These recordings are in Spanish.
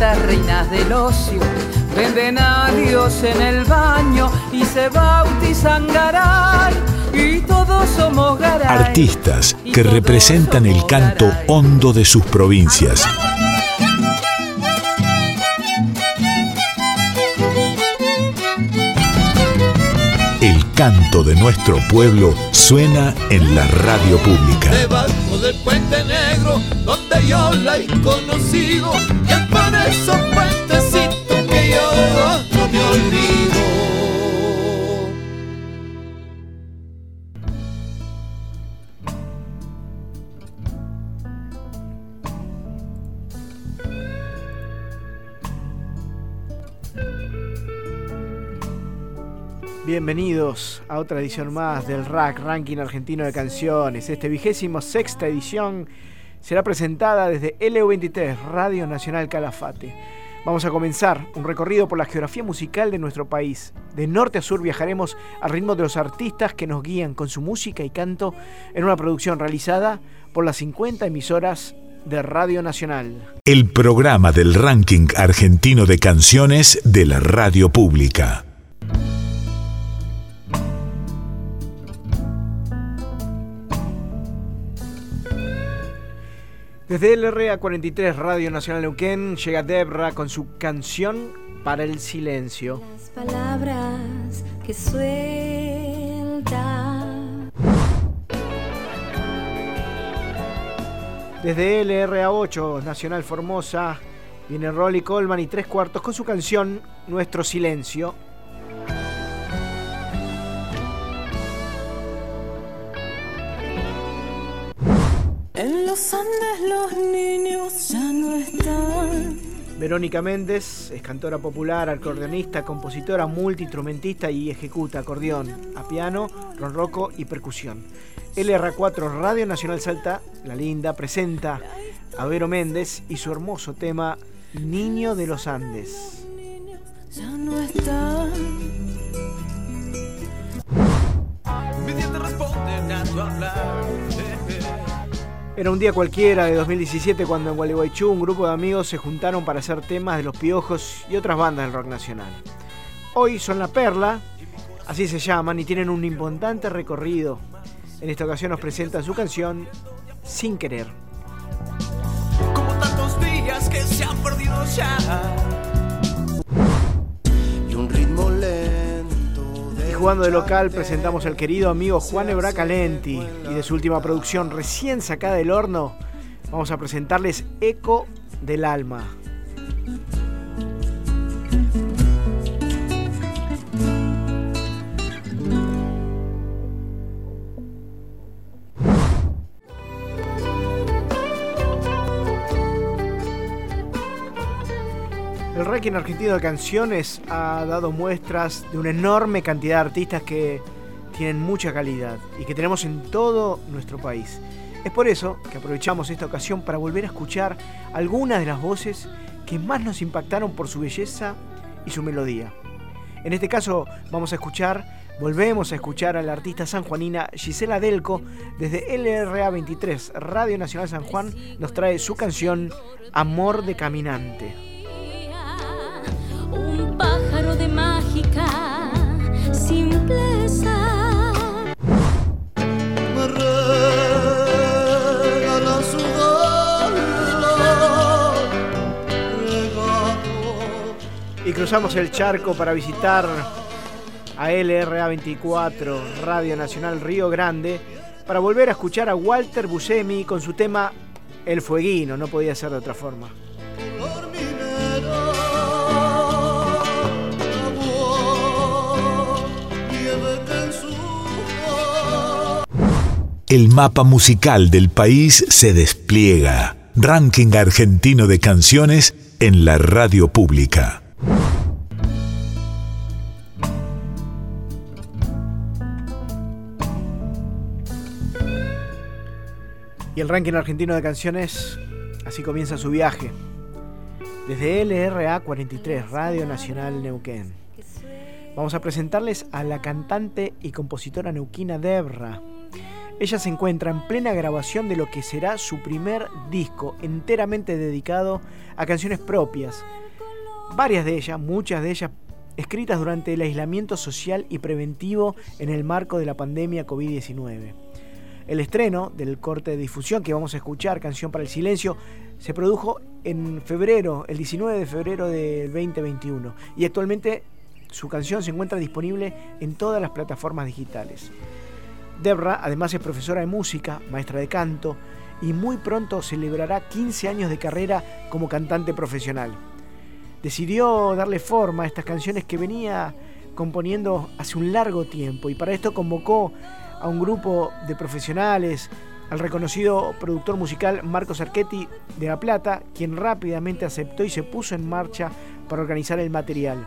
minitas, reinas del ocio Venden a Dios en el baño y se bautizan Garay. Y todos somos Garay. Artistas que representan el canto hondo de sus provincias. Canto de nuestro pueblo suena en la radio pública. Debajo del puente negro, donde yo la he conocido, y por esos puentecitos no me Bienvenidos a otra edición más del RAC, Ranking Argentino de Canciones. Este vigésimo sexta edición será presentada desde LU23, Radio Nacional Calafate. Vamos a comenzar un recorrido por la geografía musical de nuestro país. De norte a sur viajaremos al ritmo de los artistas que nos guían con su música y canto en una producción realizada por las 50 emisoras de Radio Nacional. El programa del ranking argentino de canciones de la radio pública. Desde LRA 43 Radio Nacional Neuquén llega Debra con su canción para el silencio. Las palabras que suelta. Desde LRA 8 Nacional Formosa viene Rolly Coleman y tres cuartos con su canción Nuestro Silencio. En los Andes los niños ya no están. Verónica Méndez es cantora popular, acordeonista, compositora, multiinstrumentista y ejecuta acordeón, a piano, ronroco y percusión. LR4 Radio Nacional Salta, La Linda, presenta a Vero Méndez y su hermoso tema Niño de los Andes. Ya no están. Era un día cualquiera de 2017 cuando en Gualeguaychú un grupo de amigos se juntaron para hacer temas de Los Piojos y otras bandas del rock nacional. Hoy son La Perla, así se llaman, y tienen un importante recorrido. En esta ocasión nos presentan su canción Sin Querer. Como tantos días que se han perdido ya. Jugando de local presentamos al querido amigo Juan Ebra Calenti y de su última producción recién sacada del horno vamos a presentarles Eco del Alma. Ranking argentino de canciones ha dado muestras de una enorme cantidad de artistas que tienen mucha calidad y que tenemos en todo nuestro país. Es por eso que aprovechamos esta ocasión para volver a escuchar algunas de las voces que más nos impactaron por su belleza y su melodía. En este caso vamos a escuchar, volvemos a escuchar a la artista sanjuanina Gisela Delco desde LRA 23, Radio Nacional San Juan, nos trae su canción Amor de Caminante. Mágica simpleza. Me regala su dolor, regalo. Y cruzamos el charco para visitar a LRA 24, Radio Nacional Río Grande, para volver a escuchar a Walter Buscemi con su tema El Fueguino, no podía ser de otra forma. El mapa musical del país se despliega. Ranking argentino de canciones en la radio pública. Y el ranking argentino de canciones, así comienza su viaje. Desde LRA 43, Radio Nacional Neuquén. Vamos a presentarles a la cantante y compositora neuquina Debra. Ella se encuentra en plena grabación de lo que será su primer disco, enteramente dedicado a canciones propias. Varias de ellas, muchas de ellas, escritas durante el aislamiento social y preventivo en el marco de la pandemia COVID-19. El estreno del corte de difusión que vamos a escuchar, Canción para el Silencio, se produjo en febrero, el 19 de febrero del 2021, y actualmente su canción se encuentra disponible en todas las plataformas digitales. Debra además es profesora de música, maestra de canto y muy pronto celebrará 15 años de carrera como cantante profesional. Decidió darle forma a estas canciones que venía componiendo hace un largo tiempo y para esto convocó a un grupo de profesionales, al reconocido productor musical Marcos Archetti de La Plata, quien rápidamente aceptó y se puso en marcha para organizar el material.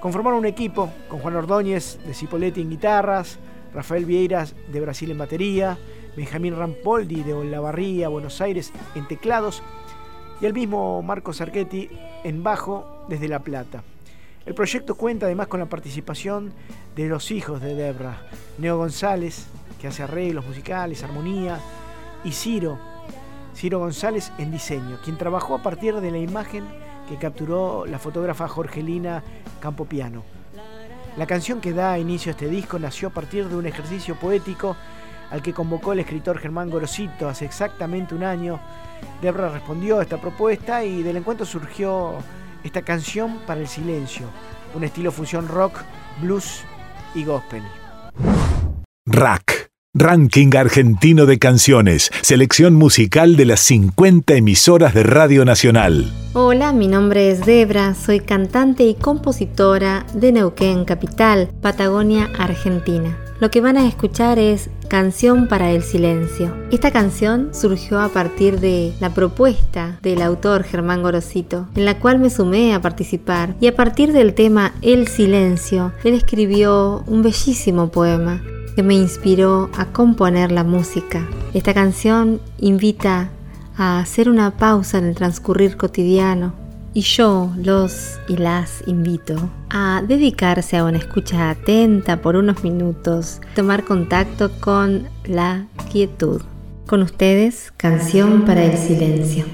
Conformaron un equipo con Juan Ordóñez de Cipoletti en guitarras, Rafael Vieiras de Brasil en batería, Benjamín Rampoldi de Olavarría, Buenos Aires en teclados y el mismo Marcos Archetti en bajo desde La Plata. El proyecto cuenta además con la participación de los hijos de Debra, Neo González, que hace arreglos musicales, armonía, y Ciro, Ciro González en diseño, quien trabajó a partir de la imagen que capturó la fotógrafa Jorgelina Campopiano. La canción que da inicio a este disco nació a partir de un ejercicio poético al que convocó el escritor Germán Gorosito hace exactamente un año. Debra respondió a esta propuesta y del encuentro surgió esta canción para el silencio, un estilo fusión rock, blues y gospel. Rack, Ranking Argentino de Canciones, selección musical de las 50 emisoras de Radio Nacional. Hola, mi nombre es Debra, soy cantante y compositora de Neuquén Capital, Patagonia, Argentina. Lo que van a escuchar es Canción para el Silencio. Esta canción surgió a partir de la propuesta del autor Germán Gorosito, en la cual me sumé a participar, y a partir del tema El Silencio, él escribió un bellísimo poema que me inspiró a componer la música. Esta canción invita a hacer una pausa en el transcurrir cotidiano, y yo los y las invito a dedicarse a una escucha atenta por unos minutos, tomar contacto con la quietud. Con ustedes, Canción para el Silencio.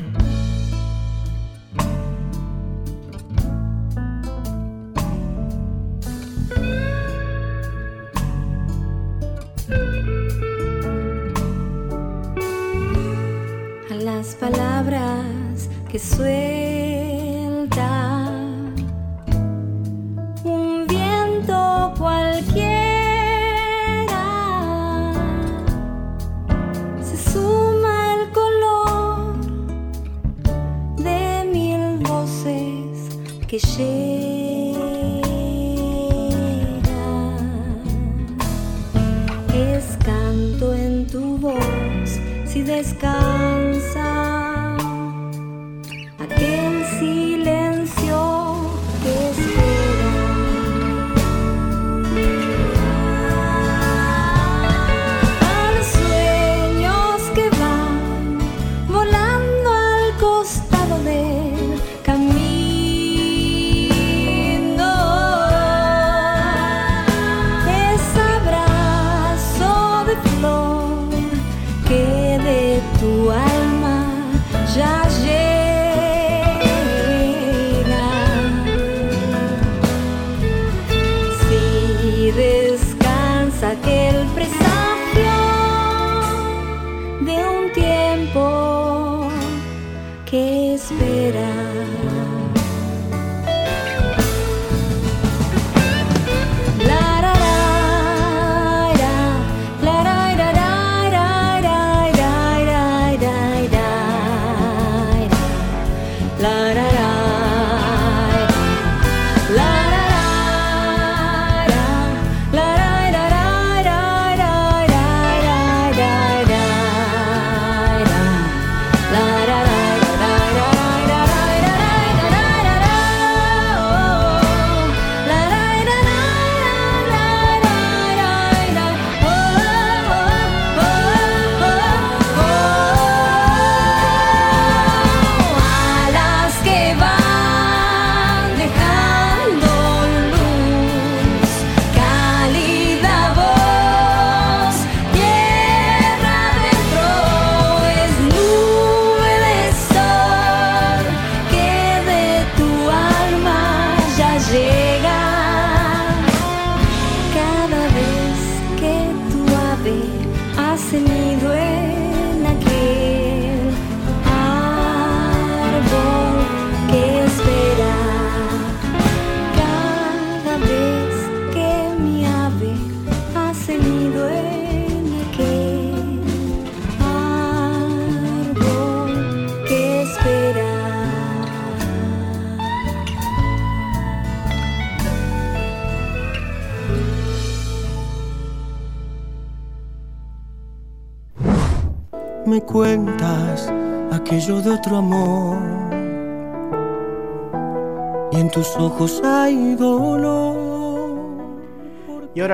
Las palabras que suelta. Un viento cualquiera se suma el color de mil voces que llegan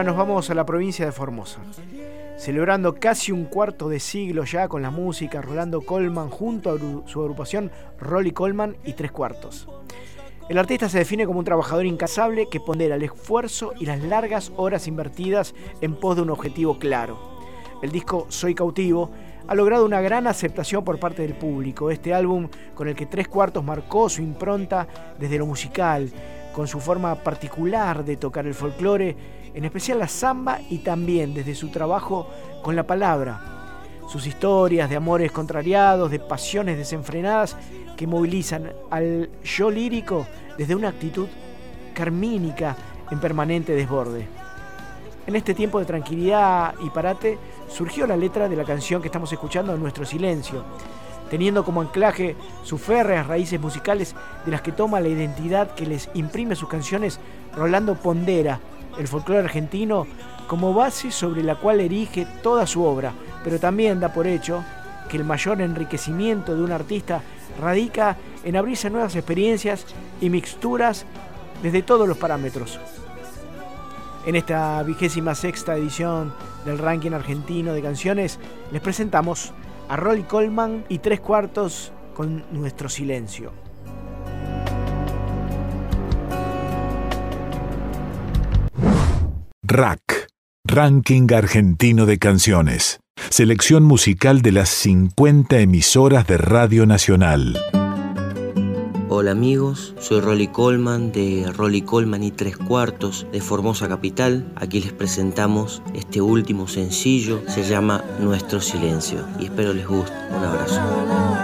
nos vamos a la provincia de Formosa. Celebrando casi un cuarto de siglo ya con la música, Rolando Colman junto a su agrupación Rolly Colman y Tres Cuartos. El artista se define como un trabajador incansable que pondera el esfuerzo y las largas horas invertidas en pos de un objetivo claro. El disco Soy cautivo ha logrado una gran aceptación por parte del público. Este álbum con el que Tres Cuartos marcó su impronta desde lo musical, con su forma particular de tocar el folclore, en especial la samba y también desde su trabajo con la palabra. Sus historias de amores contrariados, de pasiones desenfrenadas que movilizan al yo lírico desde una actitud carmínica en permanente desborde. En este tiempo de tranquilidad y parate surgió la letra de la canción que estamos escuchando, Nuestro Silencio, teniendo como anclaje sus férreas raíces musicales de las que toma la identidad que les imprime sus canciones, Rolando pondera el folclore argentino como base sobre la cual erige toda su obra, pero también da por hecho que el mayor enriquecimiento de un artista radica en abrirse nuevas experiencias y mixturas desde todos los parámetros. En esta vigésima sexta edición del ranking argentino de canciones, les presentamos a Rolly Colman y Tres Cuartos con Nuestro Silencio. Rack, Ranking Argentino de Canciones. Selección musical de las 50 emisoras de Radio Nacional. Hola amigos, soy Rolly Colman de Rolly Colman y Tres Cuartos de Formosa Capital. Aquí les presentamos este último sencillo, se llama Nuestro Silencio y espero les guste. Un abrazo.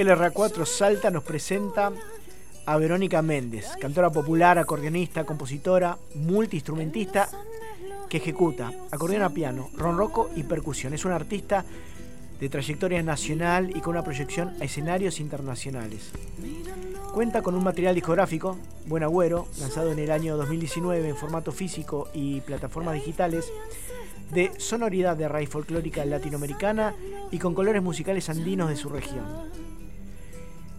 El LRA4 Salta nos presenta a Verónica Méndez, cantora popular, acordeonista, compositora, multiinstrumentista que ejecuta acordeón a piano, ronroco y percusión. Es una artista de trayectoria nacional y con una proyección a escenarios internacionales. Cuenta con un material discográfico, Buen Agüero, lanzado en el año 2019 en formato físico y plataformas digitales, de sonoridad de raíz folclórica latinoamericana y con colores musicales andinos de su región.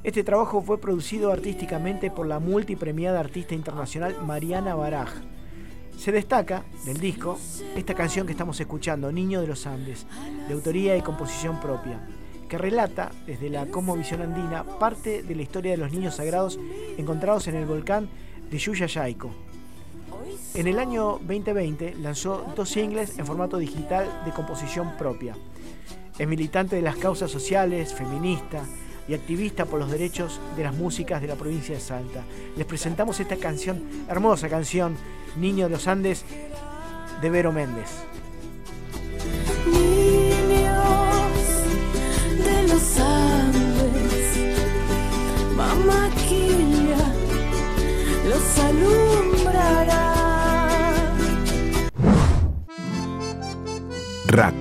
Este trabajo fue producido artísticamente por la multipremiada artista internacional Mariana Baraj. Se destaca del disco esta canción que estamos escuchando, Niño de los Andes, de autoría y composición propia, que relata desde la cosmovisión andina parte de la historia de los niños sagrados encontrados en el volcán de Yuyayaico. En el año 2020 lanzó dos singles en formato digital de composición propia. Es militante de las causas sociales, feminista y activista por los derechos de las músicas de la provincia de Salta. Les presentamos esta canción, hermosa canción, Niño de los Andes, de Vero Méndez. Niños de los Andes, Mamaquilla los alumbrará. RAC,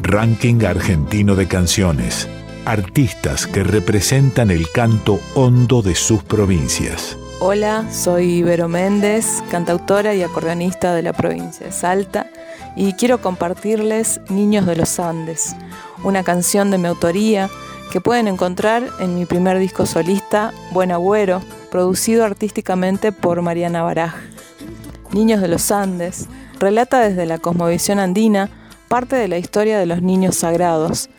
Ranking Argentino de Canciones. Artistas que representan el canto hondo de sus provincias. Hola, soy Vero Méndez, cantautora y acordeonista de la provincia de Salta, y quiero compartirles Niños de los Andes, una canción de mi autoría que pueden encontrar en mi primer disco solista, Buen Agüero, producido artísticamente por Mariana Baraj. Niños de los Andes relata desde la cosmovisión andina parte de la historia de los niños sagrados,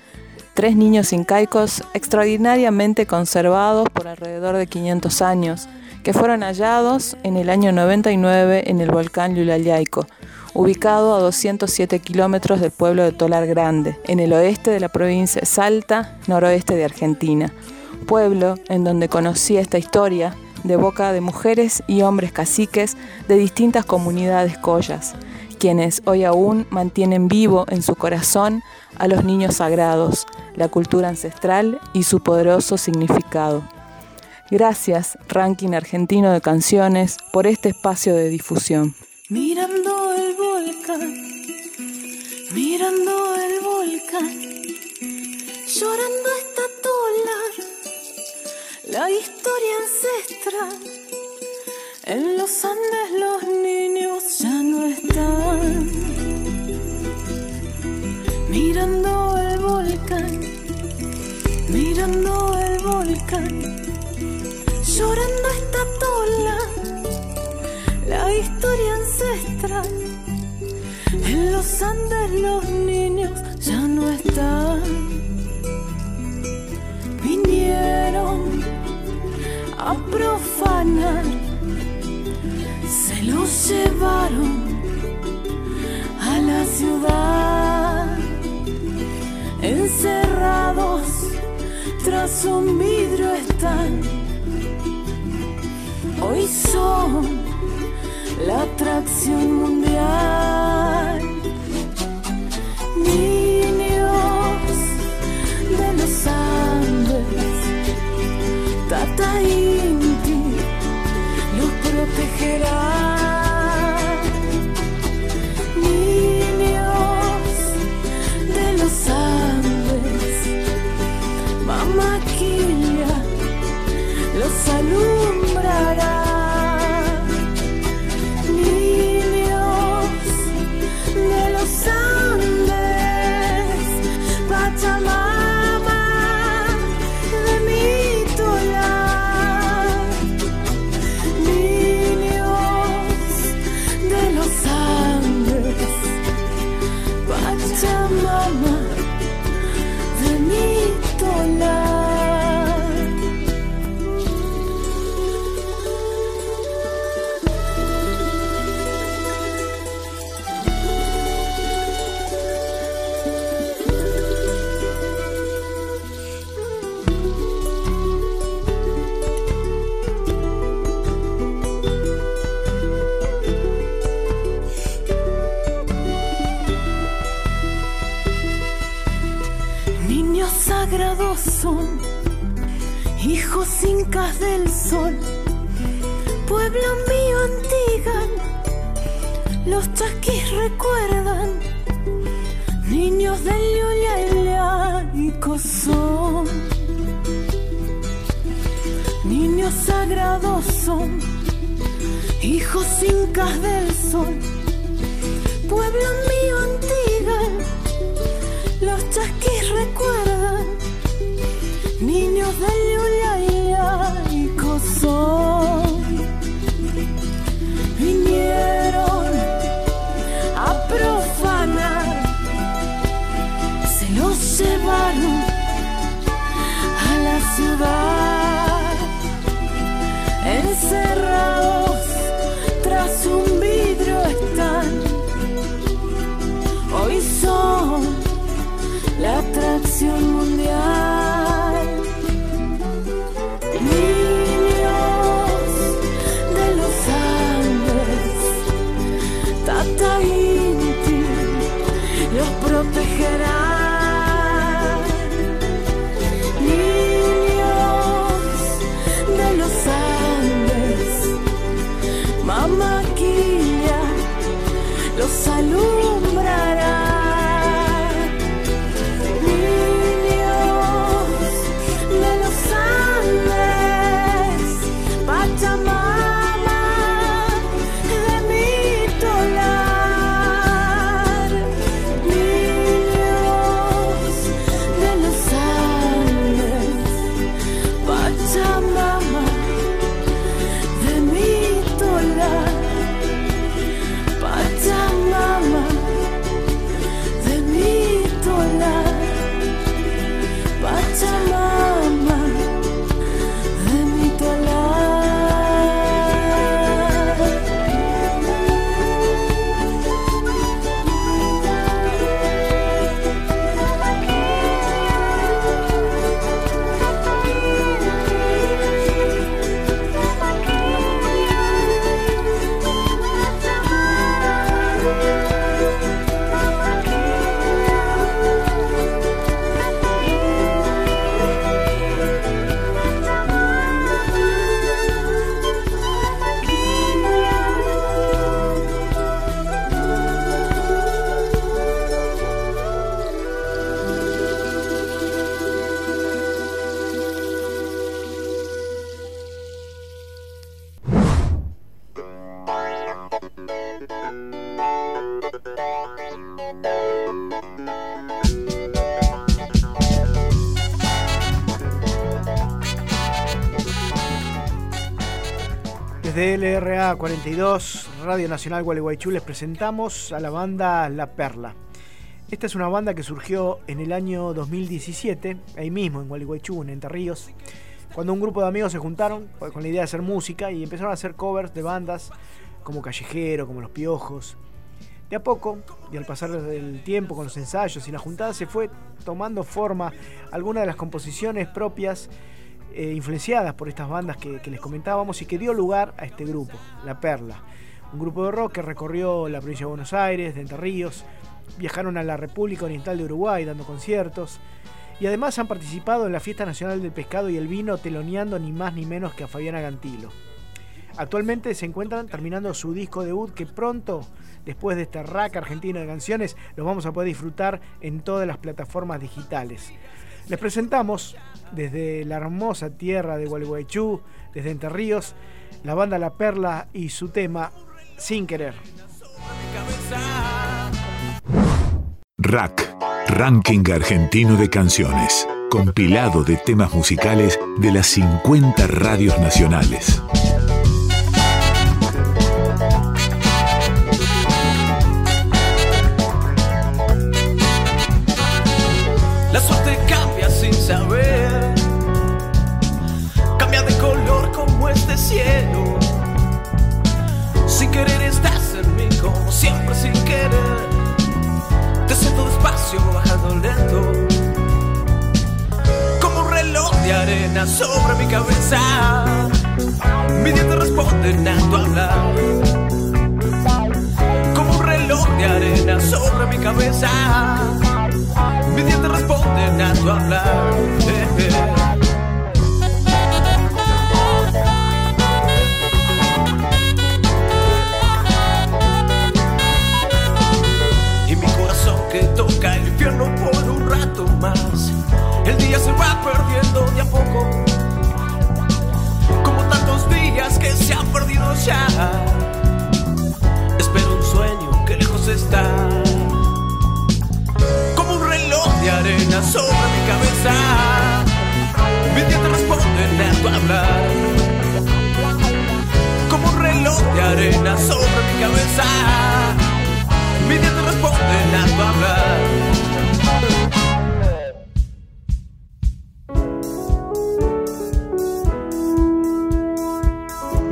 tres niños incaicos extraordinariamente conservados por alrededor de 500 años, que fueron hallados en el año 99 en el volcán Yulayaico, ubicado a 207 kilómetros del pueblo de Tolar Grande, en el oeste de la provincia de Salta, noroeste de Argentina. Pueblo en donde conocí esta historia de boca de mujeres y hombres caciques de distintas comunidades collas, quienes hoy aún mantienen vivo en su corazón a los niños sagrados, la cultura ancestral y su poderoso significado. Gracias, Ranking Argentino de Canciones, por este espacio de difusión. Mirando el volcán, mirando el volcán, llorando está Tolar, la historia ancestral. En los Andes los niños ya no están mirando el volcán, mirando el volcán, llorando esta tola, la historia ancestral. En los Andes los niños ya no están, vinieron a profanar, se los llevaron a la ciudad. Tras un vidrio están. Hoy son la atracción mundial. LRA 42, Radio Nacional Gualeguaychú, les presentamos a la banda La Perla. Esta es una banda que surgió en el año 2017, ahí mismo en Gualeguaychú, en Entre Ríos, cuando un grupo de amigos se juntaron con la idea de hacer música y empezaron a hacer covers de bandas como Callejero, como Los Piojos. De a poco, y al pasar del tiempo con los ensayos y la juntada, se fue tomando forma alguna de las composiciones propias eh, influenciadas por estas bandas que, que les comentábamos y que dio lugar a este grupo, La Perla. Un grupo de rock que recorrió la provincia de Buenos Aires, de Entre Ríos, viajaron a la República Oriental de Uruguay dando conciertos y además han participado en la Fiesta Nacional del Pescado y el Vino teloneando ni más ni menos que a Fabiana Gantilo. Actualmente se encuentran terminando su disco debut que pronto, después de este rack argentino de canciones, los vamos a poder disfrutar en todas las plataformas digitales. Les presentamos desde la hermosa tierra de Gualeguaychú, desde Entre Ríos, la banda La Perla y su tema Sin Querer. Rack, Ranking Argentino de Canciones, compilado de temas musicales de las 50 radios nacionales.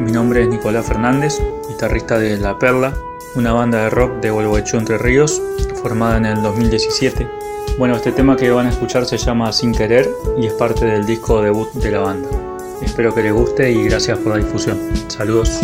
Mi nombre es Nicolás Fernández, guitarrista de La Perla, una banda de rock de Gualeguaychú Entre Ríos, formada en el 2017. Bueno, este tema que van a escuchar se llama Sin Querer y es parte del disco debut de la banda. Espero que les guste y gracias por la difusión. Saludos.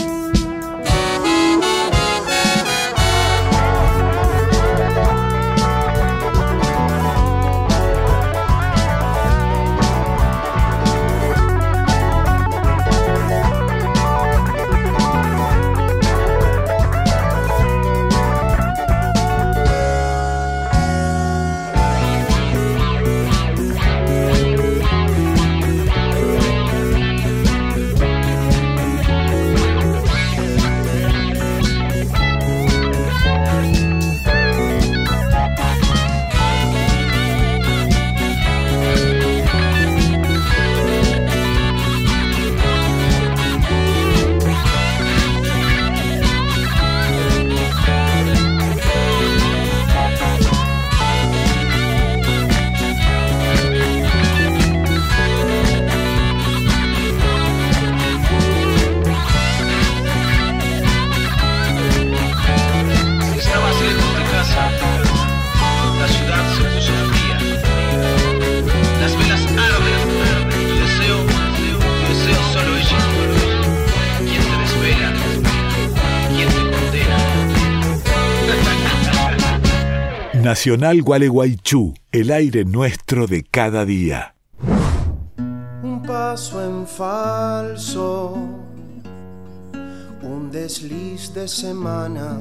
Nacional Gualeguaychú, el aire nuestro de cada día. Un paso en falso, un desliz de semana.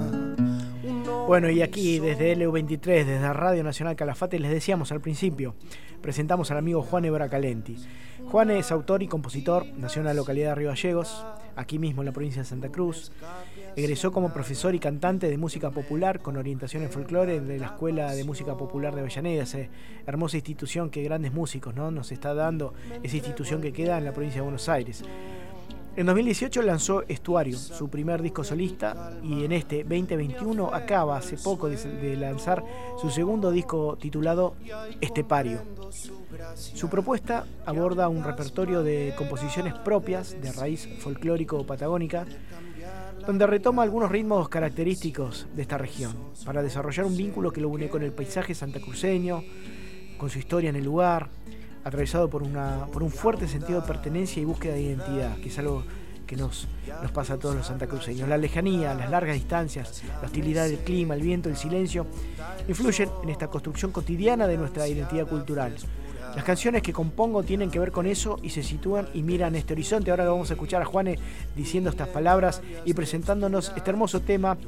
Bueno, y aquí desde LU23, desde Radio Nacional Calafate, les decíamos al principio, presentamos al amigo Juan Ebra Calenti. Juan es autor y compositor, nació en la localidad de Río Gallegos, aquí mismo en la provincia de Santa Cruz. Egresó como profesor y cantante de música popular con orientación en folclore de la Escuela de Música Popular de Avellaneda, esa hermosa institución que grandes músicos ¿no? nos está dando, esa institución que queda en la provincia de Buenos Aires. En 2018 lanzó Estuario, su primer disco solista, y en este 2021 acaba hace poco de, lanzar su segundo disco titulado Estepario. Su propuesta aborda un repertorio de composiciones propias de raíz folclórico-patagónica, donde retoma algunos ritmos característicos de esta región, para desarrollar un vínculo que lo une con el paisaje santacruceño, con su historia en el lugar, atravesado por, una, por un fuerte sentido de pertenencia y búsqueda de identidad, que es algo que nos, nos pasa a todos los santacruceños. La lejanía, las largas distancias, la hostilidad del clima, el viento, el silencio, influyen en esta construcción cotidiana de nuestra identidad cultural. Las canciones que compongo tienen que ver con eso y se sitúan y miran este horizonte. Ahora vamos a escuchar a Juane diciendo estas palabras y presentándonos este hermoso tema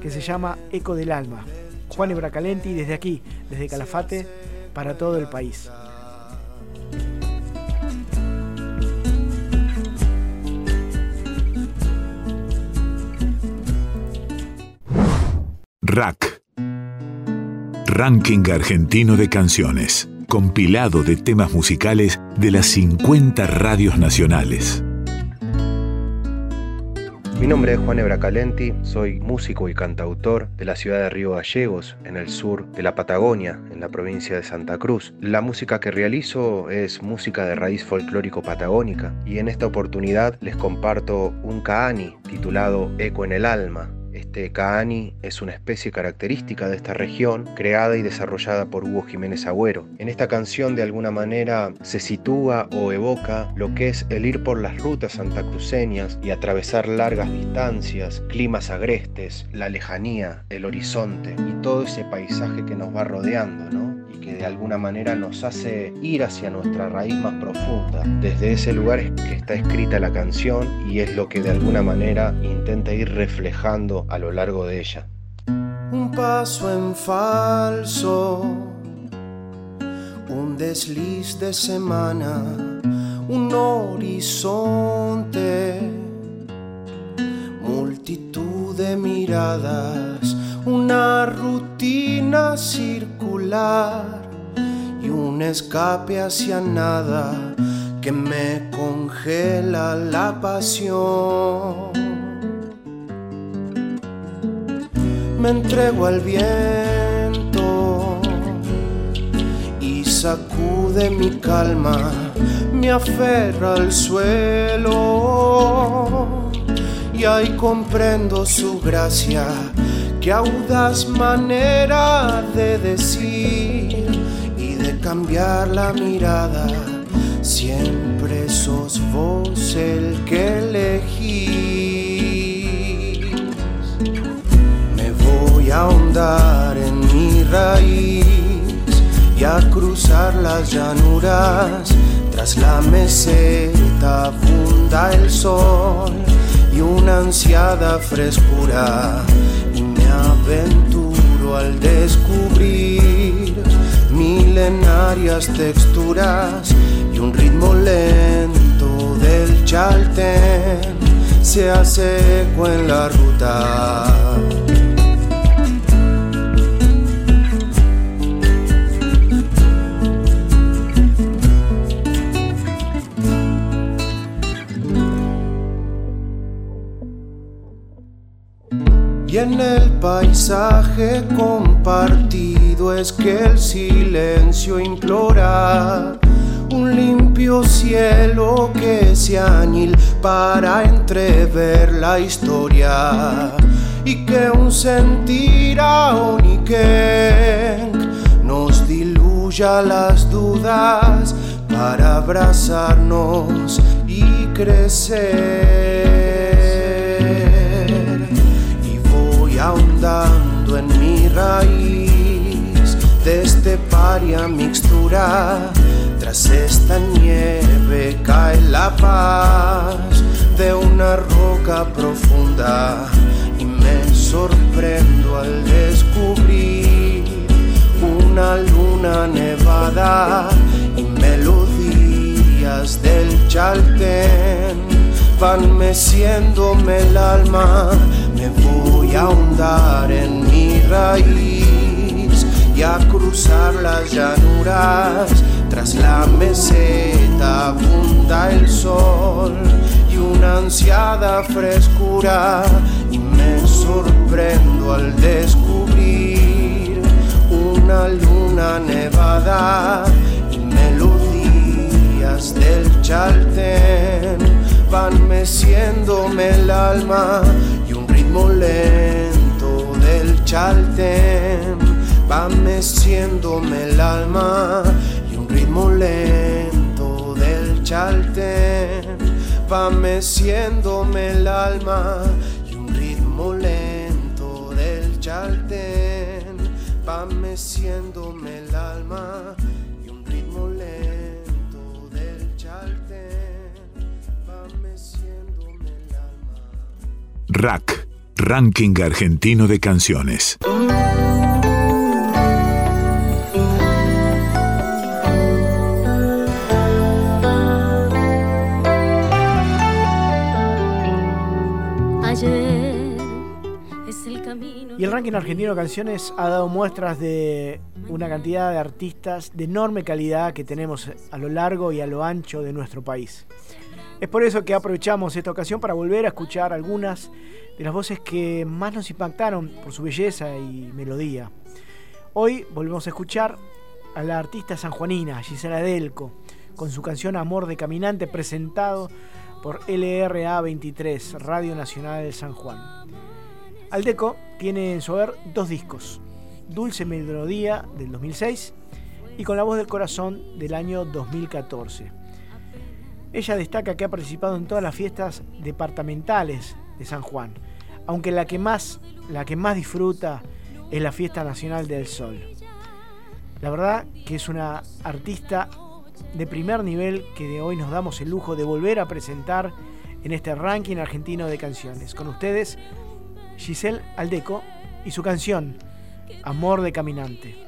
que se llama Eco del Alma. Juane Bracalenti desde aquí, desde Calafate, para todo el país. Rack. Ranking argentino de canciones. Compilado de temas musicales de las 50 radios nacionales. Mi nombre es Juan Ebracalenti, soy músico y cantautor de la ciudad de Río Gallegos, en el sur de la Patagonia, en la provincia de Santa Cruz. La música que realizo es música de raíz folclórico patagónica y en esta oportunidad les comparto un kaani titulado Eco en el Alma, kaani es una especie característica de esta región, creada y desarrollada por Hugo Jiménez Agüero. En esta canción de alguna manera se sitúa o evoca lo que es el ir por las rutas santacruceñas y atravesar largas distancias, climas agrestes, la lejanía, el horizonte y todo ese paisaje que nos va rodeando, ¿no? Que de alguna manera nos hace ir hacia nuestra raíz más profunda. Desde ese lugar es que está escrita la canción y es lo que de alguna manera intenta ir reflejando a lo largo de ella. Un paso en falso, un desliz de semana, un horizonte, multitud de miradas, una rutina circular y un escape hacia nada que me congela la pasión. Me entrego al viento y sacude mi calma, me aferra al suelo y ahí comprendo su gracia, que audaz manera de decir y de cambiar la mirada. Siempre sos vos el que elegís. Me voy a ahondar en mi raíz y a cruzar las llanuras. Tras la meseta abunda el sol y una ansiada frescura. Aventuro al descubrir milenarias texturas y un ritmo lento del chaltén se hace eco en la ruta. Y en el paisaje compartido es que el silencio implora un limpio cielo que se añil para entrever la historia y que un sentir aoniken nos diluya las dudas para abrazarnos y crecer. En mi raíz de este paria mixtura. Tras esta nieve cae la paz de una roca profunda y me sorprendo al descubrir una luna nevada y melodías del chaltén van meciéndome el alma me voy a ahondar en mi raíz y a cruzar las llanuras. Tras la meseta abunda el sol y una ansiada frescura y me sorprendo al descubrir una luna nevada y melodías del chaltén van meciéndome el alma y ritmo lento del chaltén. Va meciéndome el alma y un ritmo lento del chaltén. Va meciéndome el alma y un ritmo lento del chaltén. Va meciéndome el alma y un ritmo lento del chaltén. Va meciéndome el alma. Rack, Ranking Argentino de Canciones. Y el ranking argentino de canciones ha dado muestras de una cantidad de artistas de enorme calidad que tenemos a lo largo y a lo ancho de nuestro país. Es por eso que aprovechamos esta ocasión para volver a escuchar algunas de las voces que más nos impactaron por su belleza y melodía. Hoy volvemos a escuchar a la artista sanjuanina Gisela Delco con su canción Amor de Caminante presentado por LRA 23, Radio Nacional de San Juan. Aldeco tiene en su haber dos discos, Dulce Melodía del 2006 y Con la voz del corazón del año 2014. Ella destaca que ha participado en todas las fiestas departamentales de San Juan, aunque la que más, la que más disfruta es la Fiesta Nacional del Sol. La verdad que es una artista de primer nivel que de hoy nos damos el lujo de volver a presentar en este ranking argentino de canciones. Con ustedes, Giselle Aldeco y su canción Amor de Caminante.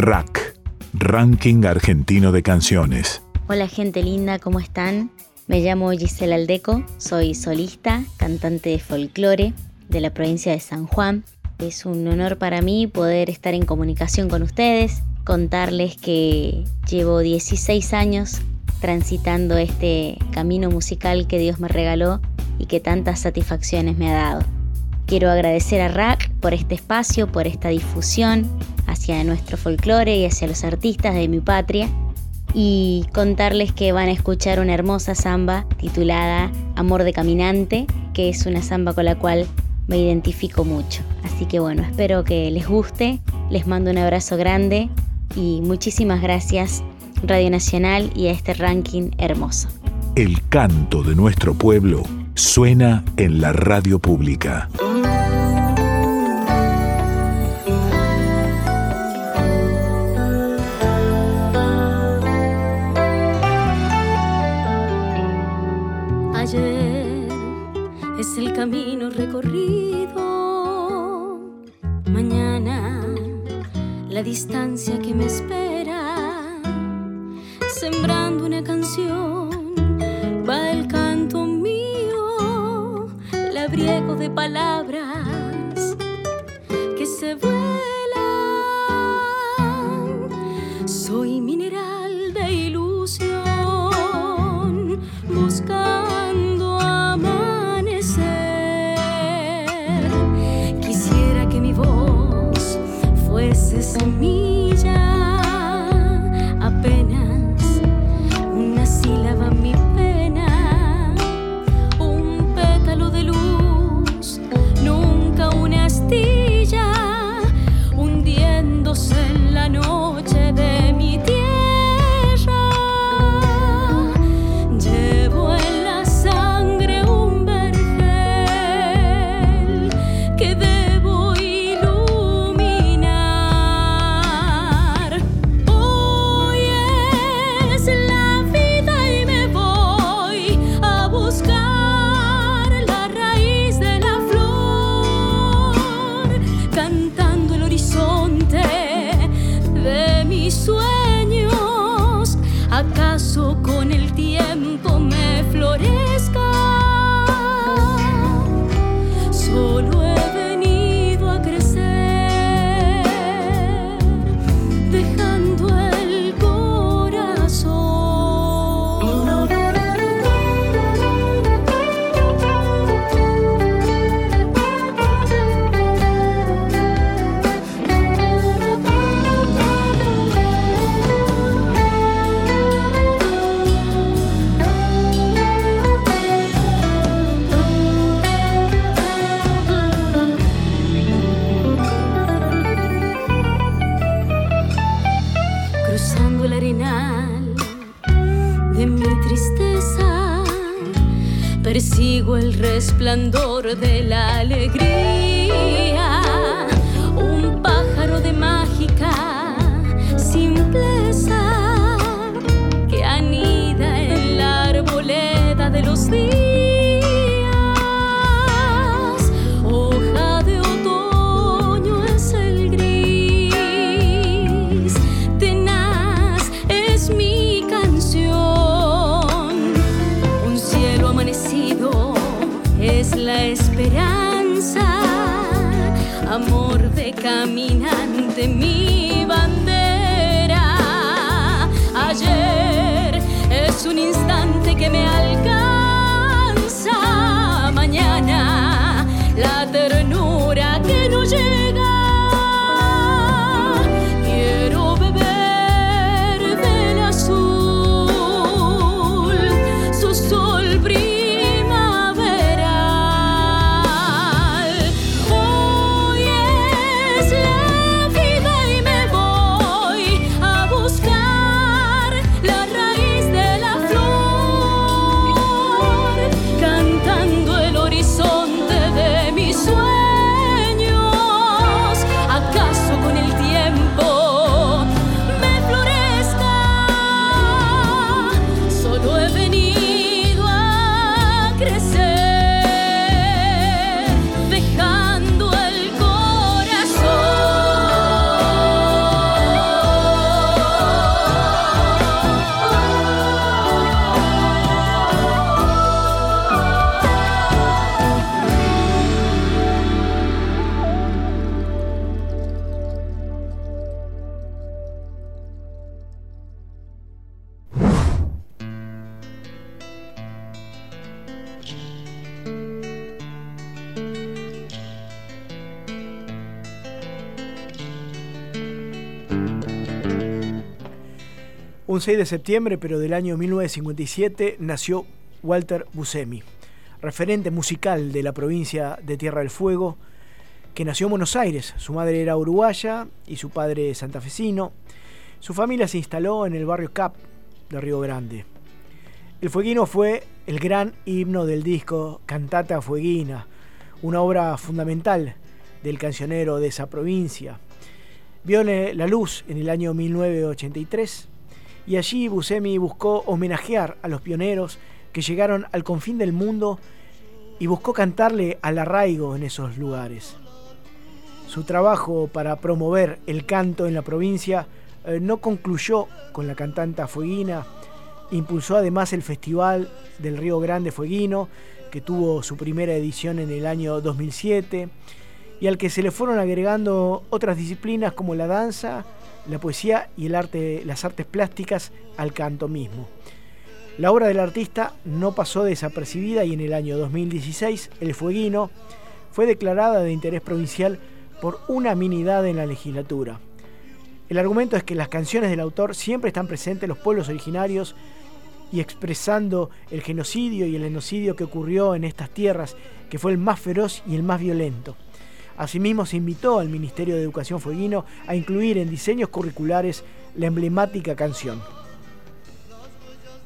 Rack, Ranking Argentino de Canciones. Hola gente linda, ¿cómo están? Me llamo Gisela Aldeco, soy solista, cantante de folclore de la provincia de San Juan. Es un honor para mí poder estar en comunicación con ustedes, contarles que llevo 16 años transitando este camino musical que Dios me regaló y que tantas satisfacciones me ha dado. Quiero agradecer a RAC por este espacio, por esta difusión hacia nuestro folclore y hacia los artistas de mi patria y contarles que van a escuchar una hermosa samba titulada Amor de Caminante, que es una samba con la cual me identifico mucho. Así que bueno, espero que les guste, les mando un abrazo grande y muchísimas gracias Radio Nacional y a este ranking hermoso. El canto de nuestro pueblo suena en la radio pública. Camino recorrido. Mañana la distancia que me espera. Sembrando una canción va el canto mío, labriego de palabras que se vuelan. Soy mineral I know. Un 6 de septiembre, pero del año 1957, nació Walter Buscemi, referente musical de la provincia de Tierra del Fuego, que nació en Buenos Aires. Su madre era uruguaya y su padre santafesino. Su familia se instaló en el barrio Cap de Río Grande. El Fueguino fue el gran himno del disco Cantata Fueguina, una obra fundamental del cancionero de esa provincia. Vio la luz en el año 1983 y allí Buscemi buscó homenajear a los pioneros que llegaron al confín del mundo y buscó cantarle al arraigo en esos lugares. Su trabajo para promover el canto en la provincia eh, no concluyó con la cantanta fueguina, impulsó además el Festival del Río Grande Fueguino, que tuvo su primera edición en el año 2007, y al que se le fueron agregando otras disciplinas como la danza, la poesía y el arte, las artes plásticas al canto mismo. La obra del artista no pasó desapercibida y en el año 2016 El Fueguino fue declarada de interés provincial por unanimidad en la legislatura. El argumento es que las canciones del autor siempre están presentes en los pueblos originarios y expresando el genocidio y el genocidio que ocurrió en estas tierras, que fue el más feroz y el más violento. Asimismo, se invitó al Ministerio de Educación Fueguino a incluir en diseños curriculares la emblemática canción.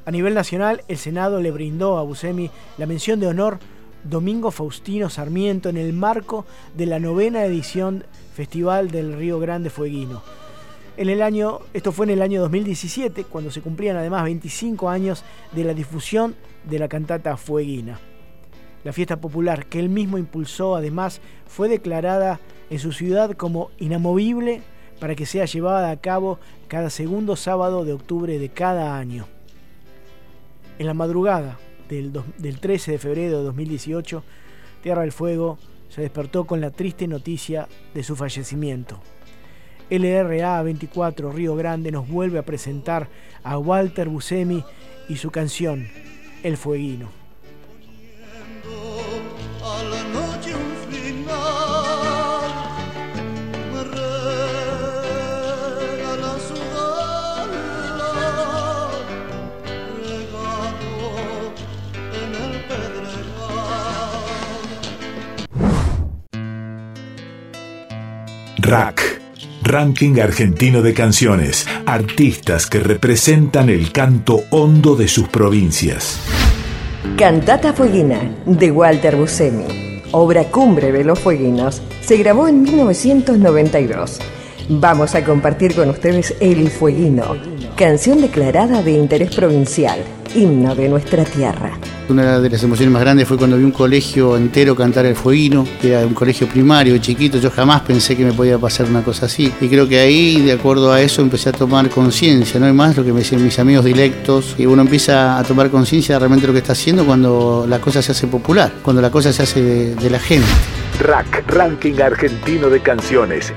A nivel nacional, el Senado le brindó a Buscemi la mención de honor Domingo Faustino Sarmiento en el marco de la novena edición Festival del Río Grande Fueguino. En el año, esto fue en el año 2017, cuando se cumplían además 25 años de la difusión de la cantata Fueguina. La fiesta popular que él mismo impulsó además fue declarada en su ciudad como inamovible para que sea llevada a cabo cada segundo sábado de octubre de cada año. En la madrugada del, del 13 de febrero de 2018, Tierra del Fuego se despertó con la triste noticia de su fallecimiento. LRA 24 Río Grande nos vuelve a presentar a Walter Buscemi y su canción El Fueguino. Rack, Ranking Argentino de Canciones, Artistas que representan el canto hondo de sus provincias. Cantata Fueguina, de Walter Buscemi. Obra cumbre de los fueguinos. Se grabó en 1992. Vamos a compartir con ustedes El Fueguino, canción declarada de interés provincial, himno de nuestra tierra. Una de las emociones más grandes fue cuando vi un colegio entero cantar el fueguino, que era un colegio primario, chiquito, yo jamás pensé que me podía pasar una cosa así. Y creo que ahí, de acuerdo a eso, empecé a tomar conciencia, no hay más lo que me decían mis amigos dilectos, y uno empieza a tomar conciencia de realmente lo que está haciendo cuando la cosa se hace popular, cuando la cosa se hace de, de la gente. Rack, Ranking Argentino de Canciones.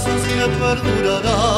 Mis pasos que perdurarán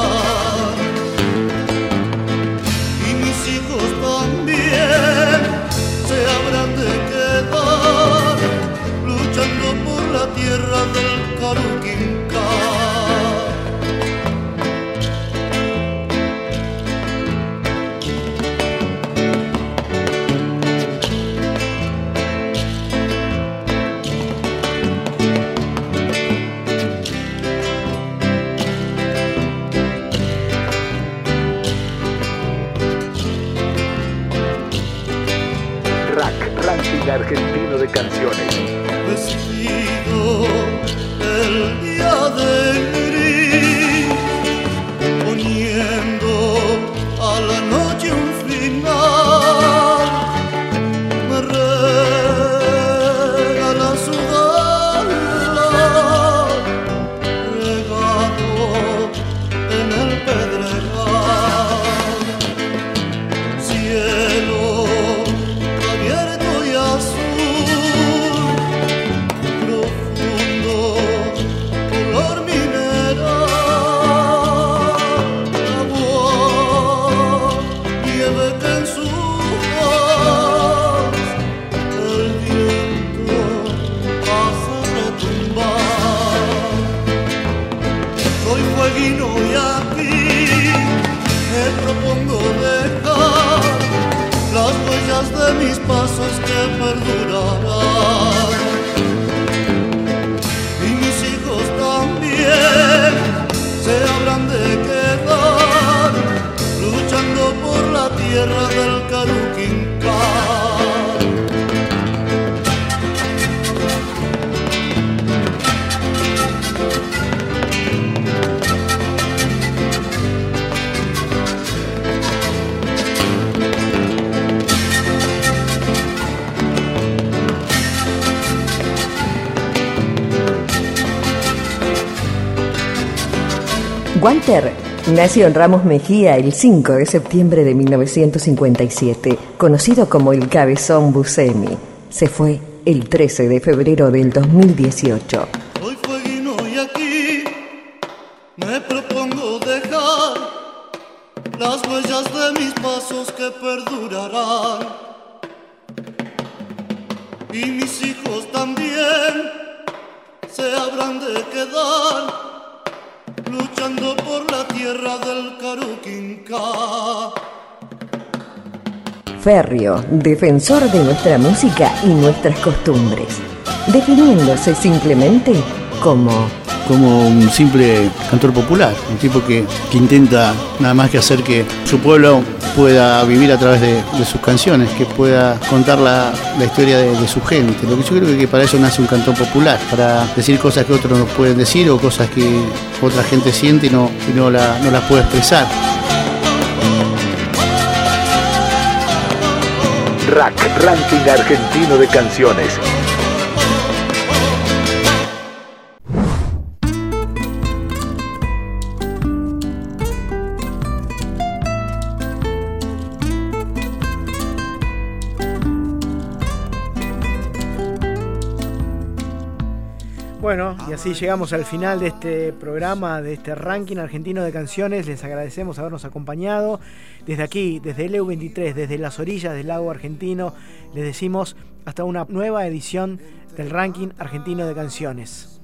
Walter nació en Ramos Mejía el 5 de septiembre de 1957, conocido como el Cabezón Buscemi. Se fue el 13 de febrero del 2018. Defensor de nuestra música y nuestras costumbres, definiéndose simplemente como como un simple cantor popular, un tipo que, que intenta nada más que hacer que su pueblo pueda vivir a través de, sus canciones, que pueda contar la, la historia de, su gente. Lo que yo creo que para eso nace un cantor popular, para decir cosas que otros no pueden decir o cosas que otra gente siente y no, no, la, no las puede expresar. Rack, Ranking Argentino de Canciones. Bueno, y así llegamos al final de este programa, de este ranking argentino de canciones. Les agradecemos habernos acompañado. Desde aquí, desde el EU23, desde las orillas del lago argentino, les decimos hasta una nueva edición del ranking argentino de canciones.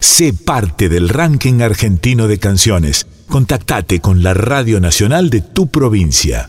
Sé parte del ranking argentino de canciones. Contactate con la Radio Nacional de tu provincia.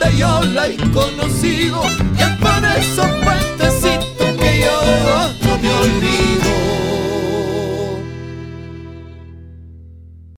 donde yo la he conocido y es por esos puentecitos que yo